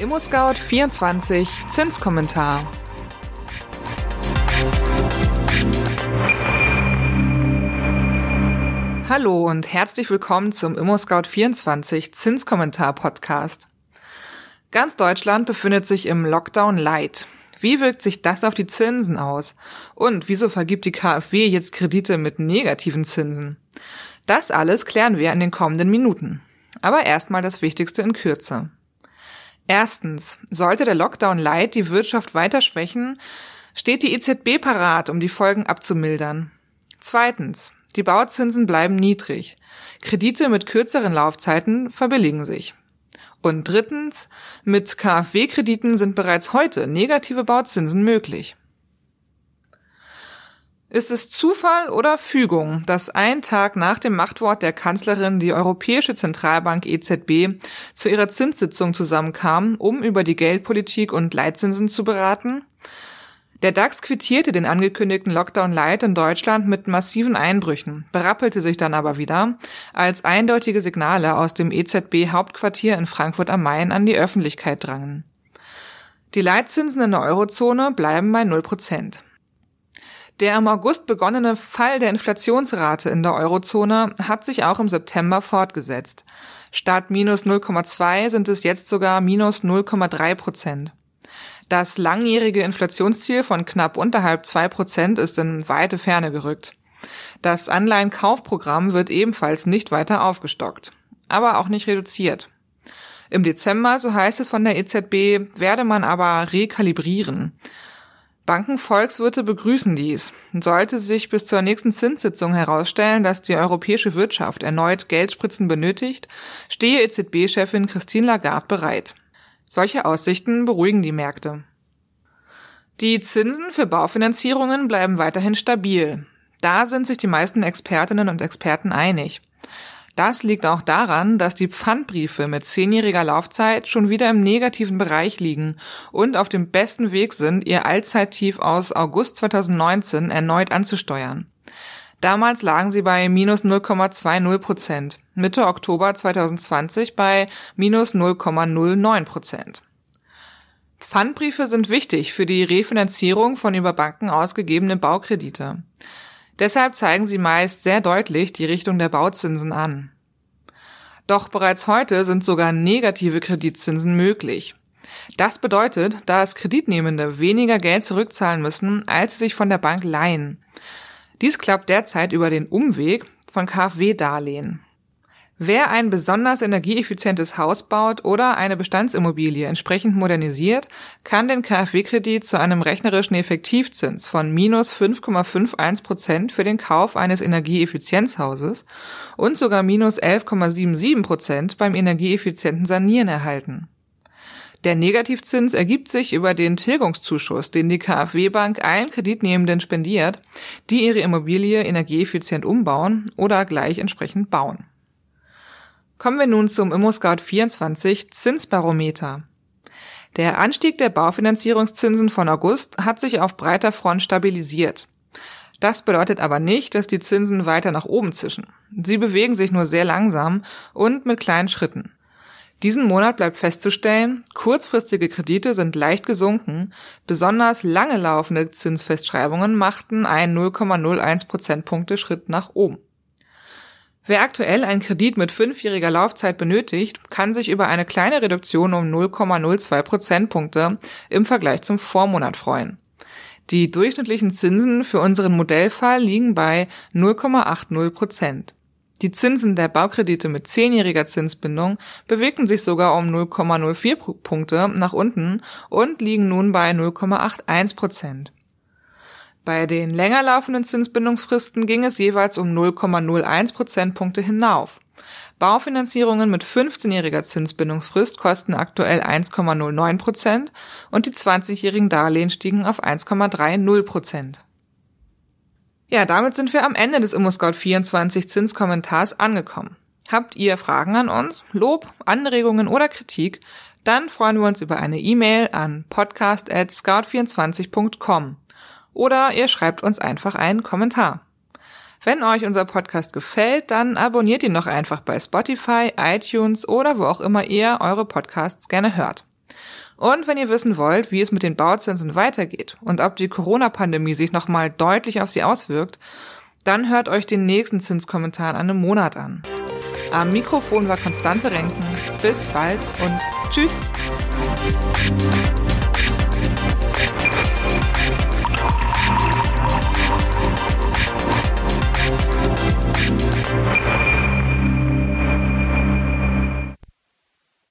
ImmoScout 24 Zinskommentar. Hallo und herzlich willkommen zum ImmoScout 24 Zinskommentar Podcast. Ganz Deutschland befindet sich im Lockdown Light. Wie wirkt sich das auf die Zinsen aus? Und wieso vergibt die KfW jetzt Kredite mit negativen Zinsen? Das alles klären wir in den kommenden Minuten. Aber erstmal das Wichtigste in Kürze. Erstens, sollte der Lockdown Light die Wirtschaft weiter schwächen, steht die EZB parat, um die Folgen abzumildern. Zweitens, die Bauzinsen bleiben niedrig. Kredite mit kürzeren Laufzeiten verbilligen sich. Und drittens, mit KfW-Krediten sind bereits heute negative Bauzinsen möglich. Ist es Zufall oder Fügung, dass ein Tag nach dem Machtwort der Kanzlerin die Europäische Zentralbank EZB zu ihrer Zinssitzung zusammenkam, um über die Geldpolitik und Leitzinsen zu beraten? Der DAX quittierte den angekündigten Lockdown Light in Deutschland mit massiven Einbrüchen, berappelte sich dann aber wieder, als eindeutige Signale aus dem EZB-Hauptquartier in Frankfurt am Main an die Öffentlichkeit drangen. Die Leitzinsen in der Eurozone bleiben bei 0 Prozent. Der im August begonnene Fall der Inflationsrate in der Eurozone hat sich auch im September fortgesetzt. Statt minus 0,2 sind es jetzt sogar minus 0,3 Prozent. Das langjährige Inflationsziel von knapp unterhalb zwei Prozent ist in weite Ferne gerückt. Das Anleihenkaufprogramm wird ebenfalls nicht weiter aufgestockt, aber auch nicht reduziert. Im Dezember, so heißt es von der EZB, werde man aber rekalibrieren. Bankenvolkswirte begrüßen dies. Sollte sich bis zur nächsten Zinssitzung herausstellen, dass die europäische Wirtschaft erneut Geldspritzen benötigt, stehe EZB-Chefin Christine Lagarde bereit. Solche Aussichten beruhigen die Märkte. Die Zinsen für Baufinanzierungen bleiben weiterhin stabil. Da sind sich die meisten Expertinnen und Experten einig. Das liegt auch daran, dass die Pfandbriefe mit zehnjähriger Laufzeit schon wieder im negativen Bereich liegen und auf dem besten Weg sind, ihr Allzeittief aus August 2019 erneut anzusteuern. Damals lagen sie bei minus 0,20 Prozent, Mitte Oktober 2020 bei minus 0,09 Prozent. Pfandbriefe sind wichtig für die Refinanzierung von über Banken ausgegebenen Baukredite. Deshalb zeigen sie meist sehr deutlich die Richtung der Bauzinsen an. Doch bereits heute sind sogar negative Kreditzinsen möglich. Das bedeutet, dass Kreditnehmende weniger Geld zurückzahlen müssen, als sie sich von der Bank leihen. Dies klappt derzeit über den Umweg von KfW-Darlehen. Wer ein besonders energieeffizientes Haus baut oder eine Bestandsimmobilie entsprechend modernisiert, kann den KfW-Kredit zu einem rechnerischen Effektivzins von minus 5,51 Prozent für den Kauf eines Energieeffizienzhauses und sogar minus 11,77 Prozent beim energieeffizienten Sanieren erhalten. Der Negativzins ergibt sich über den Tilgungszuschuss, den die KfW-Bank allen Kreditnehmenden spendiert, die ihre Immobilie energieeffizient umbauen oder gleich entsprechend bauen. Kommen wir nun zum ImmoScout24 Zinsbarometer. Der Anstieg der Baufinanzierungszinsen von August hat sich auf breiter Front stabilisiert. Das bedeutet aber nicht, dass die Zinsen weiter nach oben zischen. Sie bewegen sich nur sehr langsam und mit kleinen Schritten. Diesen Monat bleibt festzustellen, kurzfristige Kredite sind leicht gesunken, besonders lange laufende Zinsfestschreibungen machten einen 0,01 Prozentpunkte Schritt nach oben. Wer aktuell einen Kredit mit fünfjähriger Laufzeit benötigt, kann sich über eine kleine Reduktion um 0,02 Prozentpunkte im Vergleich zum Vormonat freuen. Die durchschnittlichen Zinsen für unseren Modellfall liegen bei 0,80 Prozent. Die Zinsen der Baukredite mit zehnjähriger Zinsbindung bewegten sich sogar um 0,04 Punkte nach unten und liegen nun bei 0,81 Prozent. Bei den länger laufenden Zinsbindungsfristen ging es jeweils um 0,01 Prozentpunkte hinauf. Baufinanzierungen mit 15-jähriger Zinsbindungsfrist kosten aktuell 1,09 Prozent und die 20-jährigen Darlehen stiegen auf 1,30 Prozent. Ja, damit sind wir am Ende des ImmoScout24 Zinskommentars angekommen. Habt ihr Fragen an uns, Lob, Anregungen oder Kritik, dann freuen wir uns über eine E-Mail an podcast@scout24.com oder ihr schreibt uns einfach einen Kommentar. Wenn euch unser Podcast gefällt, dann abonniert ihn noch einfach bei Spotify, iTunes oder wo auch immer ihr eure Podcasts gerne hört. Und wenn ihr wissen wollt, wie es mit den Bauzinsen weitergeht und ob die Corona-Pandemie sich nochmal deutlich auf sie auswirkt, dann hört euch den nächsten Zinskommentar in einem Monat an. Am Mikrofon war Konstanze Renken. Bis bald und tschüss.